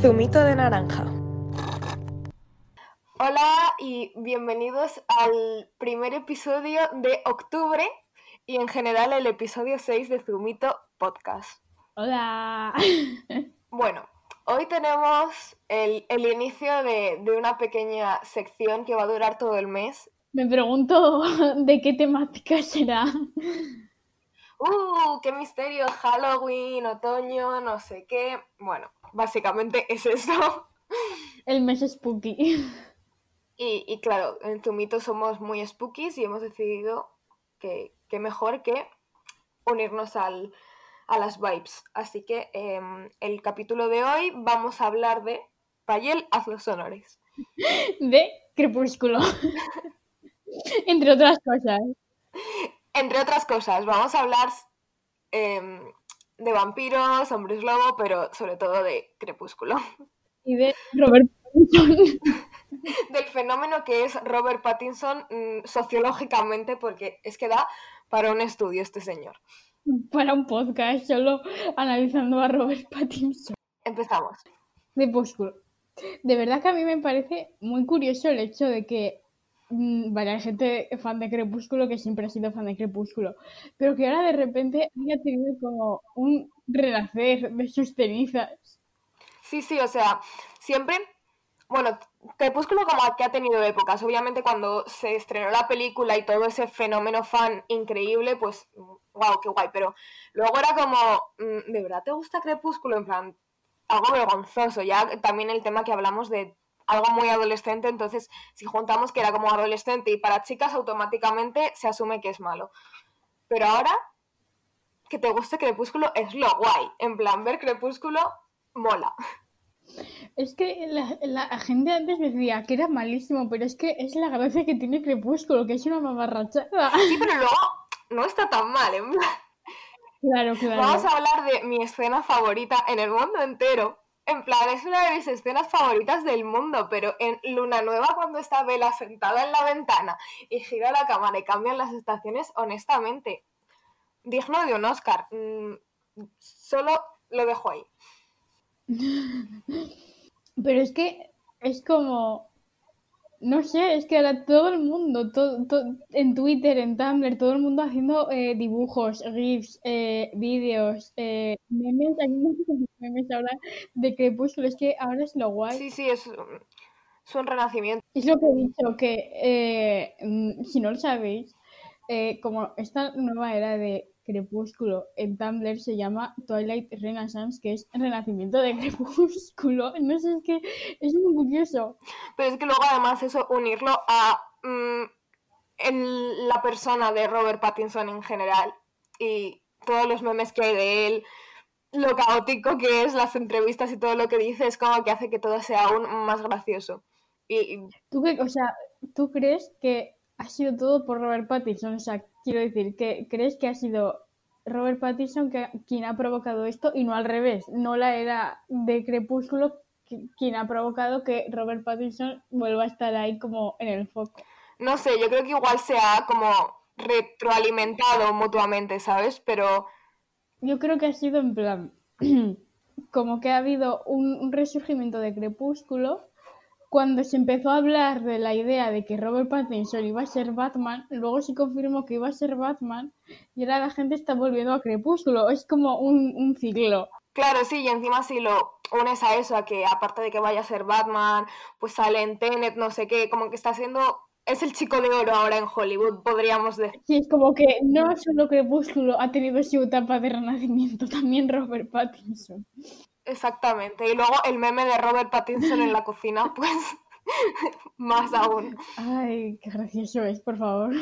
Zumito de naranja. Hola y bienvenidos al primer episodio de octubre y en general el episodio 6 de Zumito Podcast. Hola. Bueno, hoy tenemos el, el inicio de, de una pequeña sección que va a durar todo el mes. Me pregunto de qué temática será. ¡Uh! ¡Qué misterio! Halloween, otoño, no sé qué. Bueno, básicamente es eso. El mes spooky. Y, y claro, en Zumito somos muy spookies y hemos decidido que, que mejor que unirnos al, a las vibes. Así que em, el capítulo de hoy vamos a hablar de Payel, haz los honores. De Crepúsculo. Entre otras cosas. Entre otras cosas, vamos a hablar em, de vampiros, hombres lobo, pero sobre todo de Crepúsculo. Y de Robert Pattinson. Del fenómeno que es Robert Pattinson mm, sociológicamente, porque es que da para un estudio este señor. Para un podcast solo analizando a Robert Pattinson. Empezamos. Crepúsculo. De verdad que a mí me parece muy curioso el hecho de que mm, hay gente fan de Crepúsculo que siempre ha sido fan de Crepúsculo, pero que ahora de repente haya tenido como un renacer de sus cenizas. Sí, sí, o sea, siempre, bueno, Crepúsculo como que ha tenido épocas. Obviamente cuando se estrenó la película y todo ese fenómeno fan increíble, pues, wow, qué guay. Pero luego era como, mm, ¿de verdad te gusta Crepúsculo? En plan, algo vergonzoso. Ya también el tema que hablamos de algo muy adolescente, entonces si juntamos que era como adolescente y para chicas automáticamente se asume que es malo. Pero ahora que te guste Crepúsculo es lo guay. En plan, ver Crepúsculo mola. Es que la, la gente antes decía que era malísimo, pero es que es la gracia que tiene Crepúsculo, que es una mamarrachada. Sí, pero luego no está tan mal. En plan, Claro, claro. Vamos a hablar de mi escena favorita en el mundo entero. En plan, es una de mis escenas favoritas del mundo, pero en Luna Nueva, cuando está Bella sentada en la ventana y gira la cámara y cambian las estaciones, honestamente, digno de un Oscar. Mm, solo lo dejo ahí. Pero es que es como, no sé, es que ahora todo el mundo, todo, todo- en Twitter, en Tumblr, todo el mundo haciendo eh, dibujos, GIFs, eh, vídeos, eh, memes, hay muchos memes ahora de Crepúsculo, es que ahora es lo guay. Sí, sí, es, un- es un renacimiento. Es lo que he dicho, que eh, mm, si no lo sabéis, eh, como esta nueva era de Crepúsculo en Tumblr se llama Twilight Renaissance, que es renacimiento de Crepúsculo. No sé, es que es muy curioso. Pero es que luego además eso, unirlo a mm, la persona de Robert Pattinson en general y todos los memes que hay de él, lo caótico que es, las entrevistas y todo lo que dice, es como que hace que todo sea aún más gracioso. Y, ¿Tú, qué, o sea, ¿Tú crees que ha sido todo por Robert Pattinson? O sea, quiero decir, que ¿crees que ha sido Robert Pattinson que, quien ha provocado esto y no al revés? No la era de Crepúsculo quien ha provocado que Robert Pattinson vuelva a estar ahí como en el foco. no sé, yo creo que igual se ha como retroalimentado mutuamente, ¿sabes? Pero Yo creo que ha sido en plan, como que ha habido un, un resurgimiento de Crepúsculo. Cuando se empezó a hablar de la idea de que Robert Pattinson iba a ser Batman, luego se confirmó que iba a ser Batman y ahora la gente está volviendo a Crepúsculo. Es como un, un ciclo. Claro, sí, y encima si lo unes a eso, a que aparte de que vaya a ser Batman, pues sale en Tenet, no sé qué, como que está siendo, es el chico de oro ahora en Hollywood, podríamos decir. Sí, es como que no solo Crepúsculo ha tenido su etapa de renacimiento, también Robert Pattinson. Exactamente. Y luego el meme de Robert Pattinson en la cocina, pues más aún. Ay, qué gracioso es, por favor.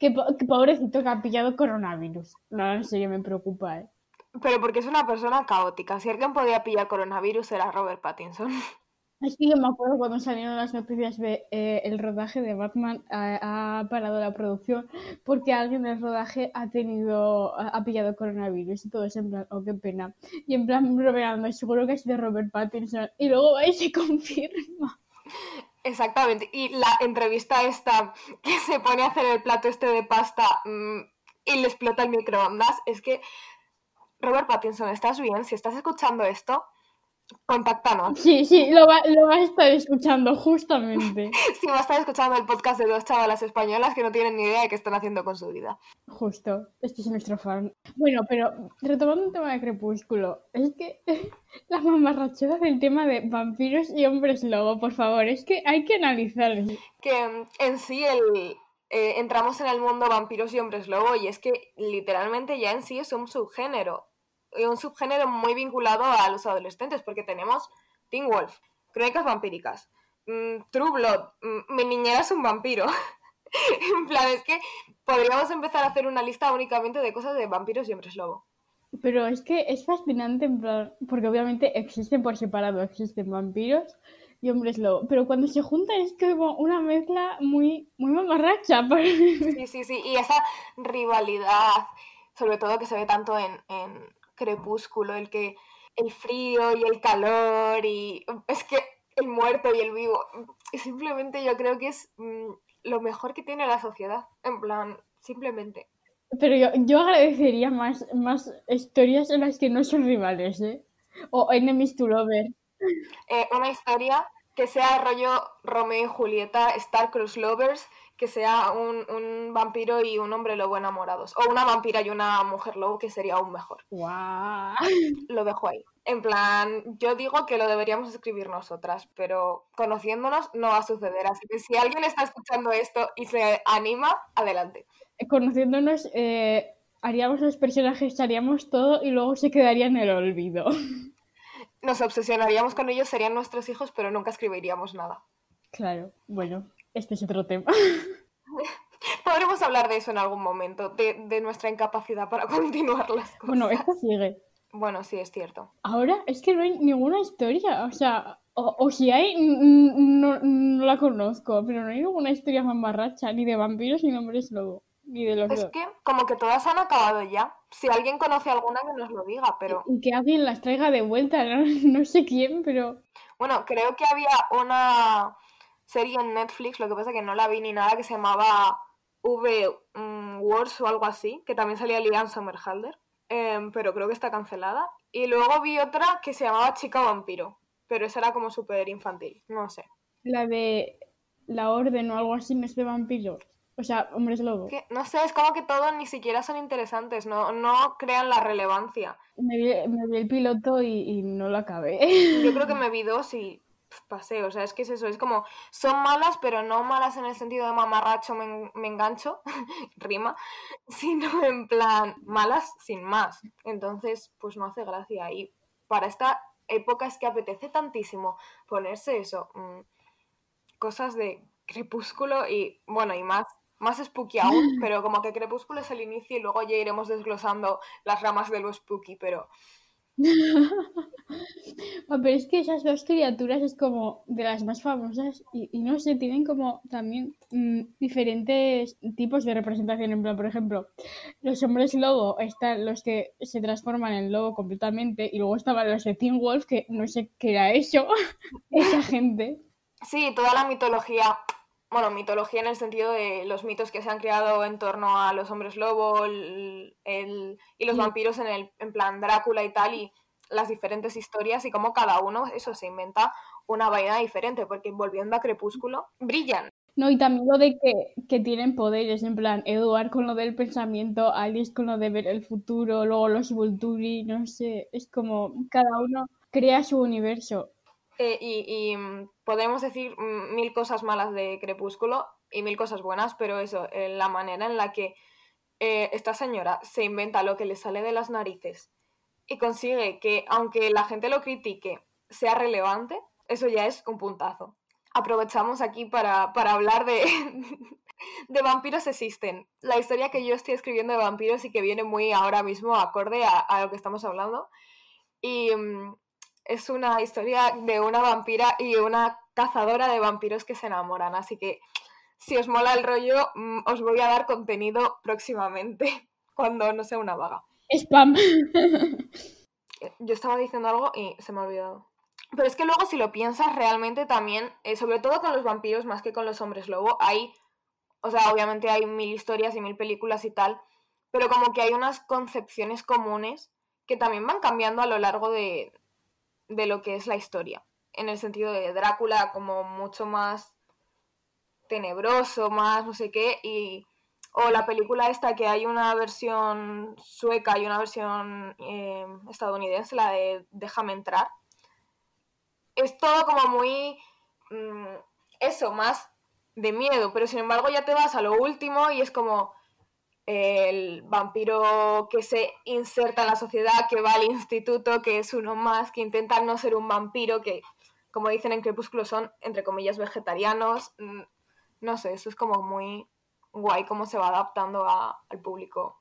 Qué, po- qué pobrecito que ha pillado coronavirus. No, en serio, me preocupa, ¿eh? Pero porque es una persona caótica. Si alguien podía pillar coronavirus era Robert Pattinson. Es que yo me acuerdo cuando salieron las noticias de eh, el rodaje de Batman ha, ha parado la producción porque alguien del rodaje ha tenido, ha, pillado coronavirus y todo eso en plan, oh, qué pena. Y en plan, bromeando, seguro que ha sido Robert Pattinson. Y luego y se confirma. Exactamente. Y la entrevista esta que se pone a hacer el plato este de pasta mm, y le explota el microondas, es que, Robert Pattinson, ¿estás bien? Si estás escuchando esto, contáctanos. Sí, sí, lo va, lo va a estar escuchando justamente. Sí, va a estar escuchando el podcast de dos chavalas españolas que no tienen ni idea de qué están haciendo con su vida. Justo, este es nuestro fan. Bueno, pero retomando un tema de Crepúsculo, es que la mamarrachera del tema de vampiros y hombres lobo, por favor, es que hay que analizarlo. Que mm, en sí el, eh, entramos en el mundo vampiros y hombres lobo y es que literalmente ya en sí es un subgénero. Y un subgénero muy vinculado a los adolescentes porque tenemos Teen Wolf, Crónicas Vampíricas, mm, True Blood, mm, Mi niñera es un vampiro. en plan, es que podríamos empezar a hacer una lista únicamente de cosas de vampiros y hombres lobo. Pero es que es fascinante, en plan, porque obviamente existen por separado, existen vampiros y hombres lobo, pero cuando se juntan es como una mezcla muy, muy mamarracha. Sí, sí, sí, y esa rivalidad, sobre todo que se ve tanto en, en Crepúsculo, el que el frío y el calor y es que el muerto y el vivo, simplemente yo creo que es mm, lo mejor que tiene la sociedad, en plan, simplemente. Pero yo, yo agradecería más, más historias en las que no son rivales, ¿eh? O enemies to lover. Eh, una historia que sea rollo Romeo y Julieta, Star Cruise Lovers, que sea un, un, vampiro y un hombre lobo enamorados. O una vampira y una mujer lobo, que sería aún mejor. Wow. Lo dejo ahí. En plan, yo digo que lo deberíamos escribir nosotras, pero conociéndonos no va a suceder. Así que si alguien está escuchando esto y se anima, adelante. Conociéndonos, eh, haríamos los personajes, haríamos todo y luego se quedaría en el olvido. Nos obsesionaríamos con ellos, serían nuestros hijos, pero nunca escribiríamos nada. Claro, bueno, este es otro tema. Podremos hablar de eso en algún momento, de, de nuestra incapacidad para continuar las cosas. Bueno, esto sigue. Bueno, sí, es cierto. Ahora es que no hay ninguna historia, o sea, o, o si hay, no, no, la conozco, pero no hay ninguna historia mamarracha, ni de vampiros ni de hombres lobo, ni de los Es dos. que como que todas han acabado ya. Si alguien conoce alguna que nos lo diga, pero... Y que alguien las traiga de vuelta, no, no sé quién, pero... Bueno, creo que había una serie en Netflix, lo que pasa que no la vi ni nada, que se llamaba V um, Wars o algo así, que también salía Liam Summerhalder, eh, pero creo que está cancelada. Y luego vi otra que se llamaba Chica Vampiro, pero esa era como súper infantil, no sé. La de la orden o algo así no es de vampiros. O sea, hombres lobo. Que, no sé, es como que todos ni siquiera son interesantes, no, no crean la relevancia. Me vi, me vi el piloto y, y no lo acabé. Yo creo que me vi dos y pasé, o sea, es que es eso, es como, son malas, pero no malas en el sentido de mamarracho, me, en- me engancho, rima, sino en plan, malas sin más. Entonces, pues no hace gracia. Y para esta época es que apetece tantísimo ponerse eso, mm, cosas de crepúsculo y, bueno, y más. Más spooky aún, pero como que Crepúsculo es el inicio y luego ya iremos desglosando las ramas de lo spooky, pero Ah, pero es que esas dos criaturas es como de las más famosas y, no sé, tienen como también mm, diferentes tipos de representación. En plan, por ejemplo, los hombres lobo están los que se transforman en lobo completamente y luego estaban los de Teen Wolf, que no sé qué era eso, esa gente. Sí, toda la mitología, bueno, mitología en el sentido de los mitos que se han creado en torno a los hombres lobo el- el- y los Sí. vampiros en, el, en plan Drácula y tal, y las diferentes historias y cómo cada uno, eso, se inventa una vaina diferente, porque volviendo a Crepúsculo, brillan. No, y también lo de que, que tienen poderes, en plan, Edward con lo del pensamiento, Alice con lo de ver el futuro, luego los Volturi, no sé, es como cada uno crea su universo. Eh, y, mm, podemos decir mm, mil cosas malas de Crepúsculo y mil cosas buenas, pero eso, eh, la manera en la que eh, esta señora se inventa lo que le sale de las narices y consigue que, aunque la gente lo critique, sea relevante, eso ya es un puntazo. Aprovechamos aquí para, para hablar de, de vampiros existen. La historia que yo estoy escribiendo de vampiros y que viene muy ahora mismo acorde a, a lo que estamos hablando. Y mm, es una historia de una vampira y una cazadora de vampiros que se enamoran. Así que si os mola el rollo, mm, os voy a dar contenido próximamente, cuando no sea una vaga. Spam. Yo estaba diciendo algo y se me ha olvidado. Pero es que luego si lo piensas realmente también, eh, sobre todo con los vampiros más que con los hombres lobo, hay, o sea, obviamente hay mil historias y mil películas y tal, pero como que hay unas concepciones comunes que también van cambiando a lo largo de, de lo que es la historia. En el sentido de Drácula como mucho más tenebroso, más no sé qué, y o la película esta que hay una versión sueca y una versión eh, estadounidense, la de Déjame entrar. Es todo como muy... Mm, eso, más de miedo, pero sin embargo ya te vas a lo último y es como el vampiro que se inserta en la sociedad, que va al instituto, que es uno más, que intenta no ser un vampiro, que como dicen en Crepúsculo son, entre comillas, vegetarianos. Mm, no sé, eso es como muy guay cómo se va adaptando al público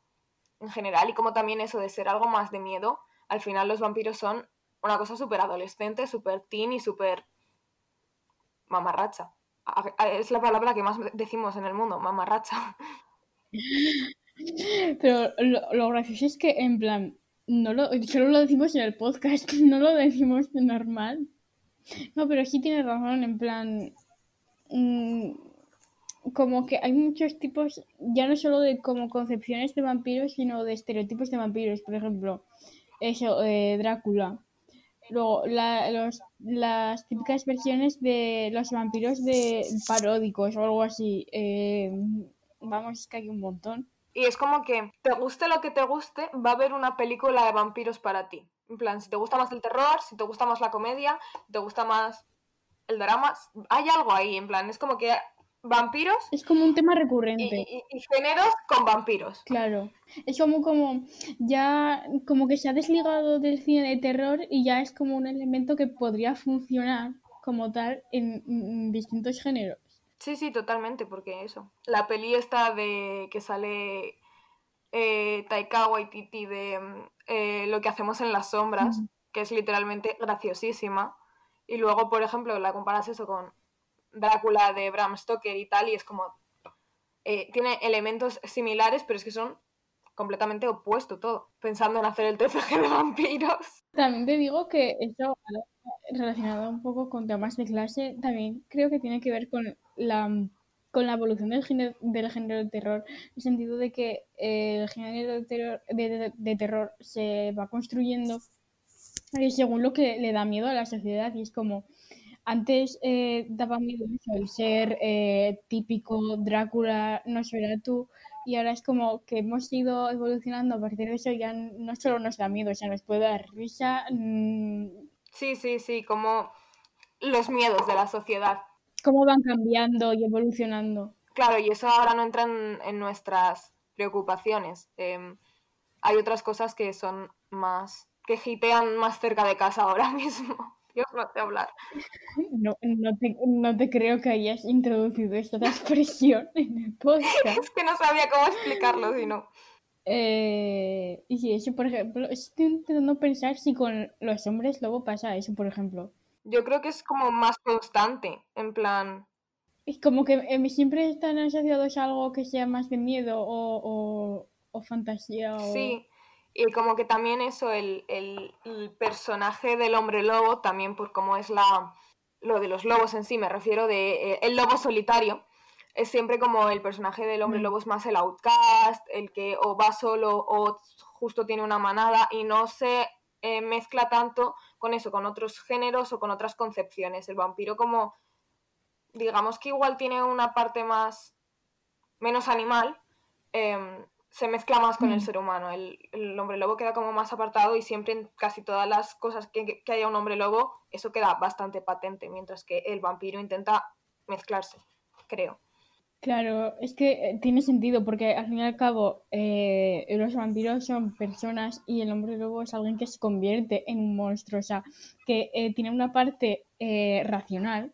en general y como también eso de ser algo más de miedo, al final los vampiros son una cosa súper adolescente, súper teen y súper mamarracha. Es la palabra que más decimos en el mundo, mamarracha. Pero lo, gracioso es que, en plan, no lo, solo lo decimos en el podcast, no lo decimos de normal. No, pero sí tiene razón, en plan. Mm, como que hay muchos tipos, ya no solo de como concepciones de vampiros, sino de estereotipos de vampiros. Por ejemplo, eso, eh, Drácula. Luego, los, las típicas versiones de los vampiros de paródicos o algo así. Eh, vamos, es que hay un montón. Y es como que, te guste lo que te guste, va a haber una película de vampiros para ti. En plan, si te gusta más el terror, si te gusta más la comedia, si te gusta más el drama, hay algo ahí, en plan, es como que vampiros. Es como un tema recurrente. Y, géneros con vampiros. Claro. Es como, como ya como que se ha desligado del cine de terror y ya es como un elemento que podría funcionar como tal en, distintos géneros. Sí, sí, totalmente, porque eso. La peli esta de que sale eh, Taika Waititi de eh, Lo que hacemos en las sombras, que es literalmente graciosísima. Y luego, por ejemplo, la comparas eso con Drácula de Bram Stoker y tal, y es como... Eh, tiene elementos similares, pero es que son completamente opuesto todo, pensando en hacer el TCG de vampiros. También te digo que eso, relacionado un poco con temas de clase, también creo que tiene que ver con la, con la evolución del género, del género de terror, en el sentido de que el género de terror, de terror se va construyendo según lo que le da miedo a la sociedad y es como antes eh, daba miedo el ser eh, típico Drácula, no tú y ahora es como que hemos ido evolucionando a partir de eso, ya no solo nos da miedo, o nos puede dar risa. Mm. Sí, sí, sí, como los miedos de la sociedad. Cómo van cambiando y evolucionando. Claro, y eso ahora no entra en, nuestras preocupaciones. Em, hay otras cosas que son más, que hitean más cerca de casa ahora mismo. Dios no sé hablar. No, no, te, creo que hayas introducido esta expresión en el podcast. es que no sabía cómo explicarlo, si no. Eh, y si eso, por ejemplo, estoy intentando pensar si con los hombres lobo pasa eso, por ejemplo. Yo creo que es como más constante, en plan... Es como que eh, siempre están asociados a algo que sea más de miedo o, o, o fantasía. O... Sí, y como que también eso, el, personaje del hombre lobo, también por cómo es la lo de los lobos en sí, me refiero de eh, el lobo solitario, es siempre como el personaje del hombre mm. lobo es más el outcast, el que o va solo o justo tiene una manada y no se eh, mezcla tanto con eso, con otros géneros o con otras concepciones. El vampiro como, digamos que igual tiene una parte más, menos animal, em, se mezcla más con el mm. ser humano. El, hombre lobo queda como más apartado y siempre en casi todas las cosas que, haya un hombre lobo, eso queda bastante patente, mientras que el vampiro intenta mezclarse, creo. Claro, es que eh, tiene sentido porque al fin y al cabo eh, los vampiros son personas y el hombre lobo es alguien que se convierte en un monstruo, o sea, que eh, tiene una parte racional,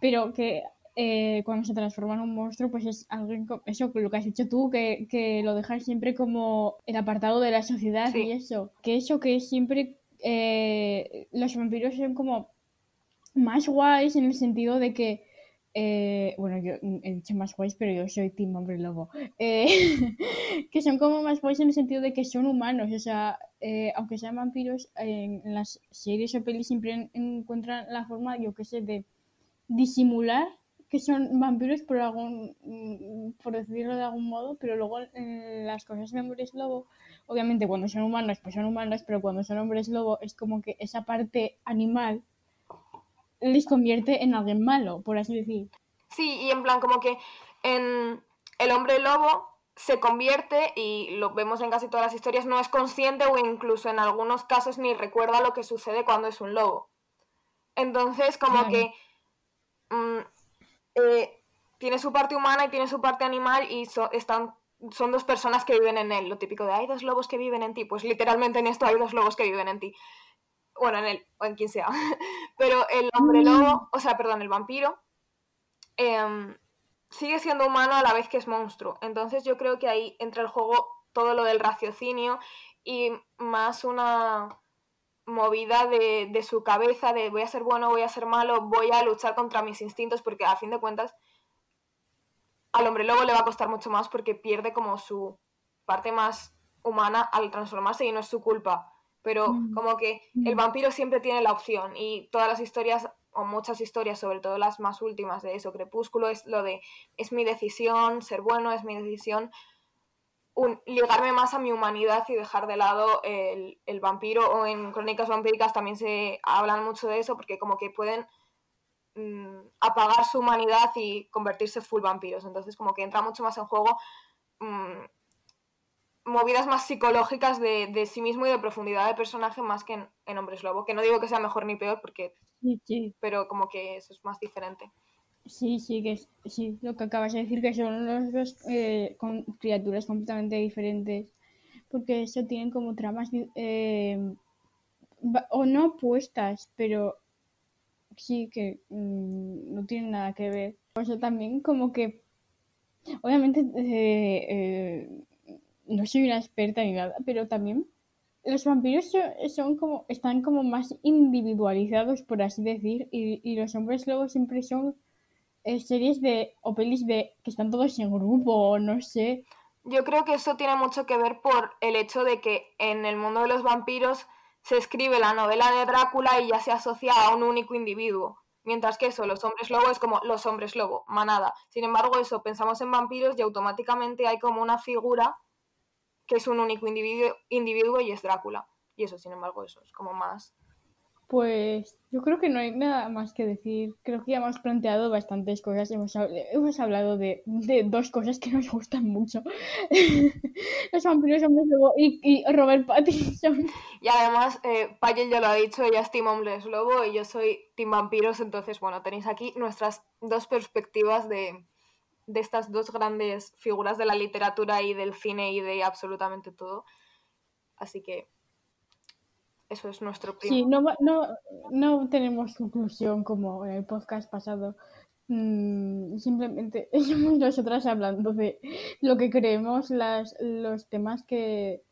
pero que eh, cuando se transforma en un monstruo, pues es algo, eso, lo que has dicho tú, que, que lo dejas siempre como el apartado de la sociedad y eso. Que eso que siempre eh, los vampiros son como más guays en el sentido de que eh, bueno, yo he dicho más guays, pero yo soy Team Hombre Lobo. que son como más guays en el sentido de que son humanos. O sea, aunque sean vampiros, en las series o pelis siempre encuentran la forma, yo qué sé, de disimular que son vampiros por algún, mm, por decirlo de algún modo, pero luego en las cosas de hombres lobo, obviamente cuando son humanos, pues son humanos, pero cuando son hombres lobo es como que esa parte animal les convierte en alguien malo, por así decir. Sí, y en plan como que en el hombre lobo se convierte, y lo vemos en casi todas las historias, no es consciente o incluso en algunos casos ni recuerda lo que sucede cuando es un lobo. Entonces, como Claro. que mm, eh, tiene su parte humana y tiene su parte animal y so- están, son dos personas que viven en él. Lo típico de hay dos lobos que viven en ti. Pues literalmente en esto hay dos lobos que viven en ti. Bueno, en él o en quien sea. Pero el hombre lobo, o sea, perdón, el vampiro, em, sigue siendo humano a la vez que es monstruo. Entonces yo creo que ahí entra el juego todo lo del raciocinio y más una movida de, de su cabeza de voy a ser bueno, voy a ser malo, voy a luchar contra mis instintos porque a fin de cuentas al hombre lobo le va a costar mucho más porque pierde como su parte más humana al transformarse y no es su culpa. Pero Mm. como que el Mm. vampiro siempre tiene la opción y todas las historias o muchas historias, sobre todo las más últimas de eso, Crepúsculo, es lo de es mi decisión, ser bueno es mi decisión, un- ligarme más a mi humanidad y dejar de lado el, el vampiro o en Crónicas Vampíricas también se hablan mucho de eso porque como que pueden mm, apagar su humanidad y convertirse full vampiros. Entonces como que entra mucho más en juego movidas más psicológicas de, de sí mismo y de profundidad de personaje más que en, en Hombres Lobo. Que no digo que sea mejor ni peor, porque, Sí, sí, pero como que eso es más diferente. sí, sí, que es, sí, lo que acabas de decir, que son los dos eh, con criaturas completamente diferentes, porque eso tienen como tramas, eh, o no opuestas, pero sí que mm, no tienen nada que ver. O sea, también como que, obviamente, eh, no soy una experta ni nada, pero también los vampiros so- son como, están como más individualizados, por así decir, y, los hombres lobos siempre son eh, series de, o pelis de, que están todos en grupo, o no sé. Yo creo que eso tiene mucho que ver por el hecho de que en el mundo de los vampiros se escribe la novela de Drácula y ya se asocia a un único individuo. Mientras que eso, los hombres lobo es como los hombres lobo, manada. Sin embargo, eso, pensamos en vampiros y automáticamente hay como una figura que es un único individuo, individuo y es Drácula. Y eso, sin embargo, eso es como más... Pues yo creo que no hay nada más que decir. Creo que ya hemos planteado bastantes cosas. Hemos, hemos hablado de, de dos cosas que nos gustan mucho. Los vampiros hombres lobo y, y Robert Pattinson. Y además, eh, Payel ya lo ha dicho, ella es Team Hombres Lobo y yo soy Team Vampiros, entonces, bueno, tenéis aquí nuestras dos perspectivas de, de estas dos grandes figuras de la literatura y del cine y de absolutamente todo. Así que eso es nuestro Sí, primer... no, no, no tenemos conclusión como en el podcast pasado. Mm, simplemente somos nosotras hablando de lo que creemos, las, los temas que,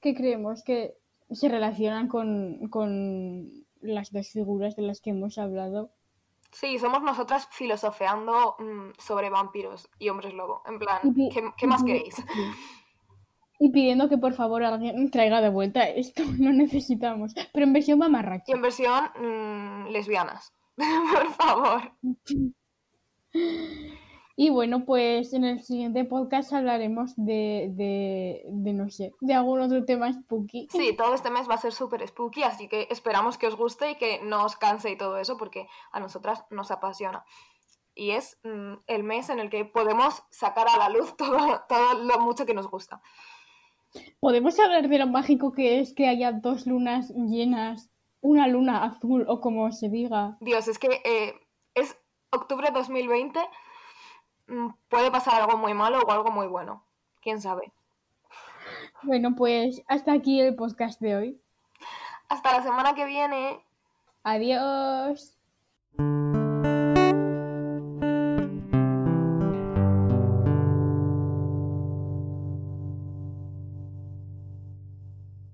que creemos que se relacionan con, con las dos figuras de las que hemos hablado. Sí, somos nosotras filosofeando mm, sobre vampiros y hombres lobo. En plan, Y ¿qué, qué más y queréis? Y pidiendo que por favor alguien traiga de vuelta esto, no necesitamos. Pero en versión Y mamarracha. en versión mm, lesbianas. Por favor. Y bueno, pues en el siguiente podcast hablaremos de, de, de no sé, de algún otro tema spooky. Sí, todo este mes va a ser súper spooky, así que esperamos que os guste y que no os canse y todo eso, porque a nosotras nos apasiona. Y es mm, el mes en el que podemos sacar a la luz todo, todo lo mucho que nos gusta. ¿Podemos hablar de lo mágico que es que haya dos lunas llenas, una luna azul o como se diga? Dios, es que eh, es octubre 2020, mm, puede pasar algo muy malo o algo muy bueno. ¿Quién sabe? Bueno, pues hasta aquí el podcast de hoy. Hasta la semana que viene. Adiós.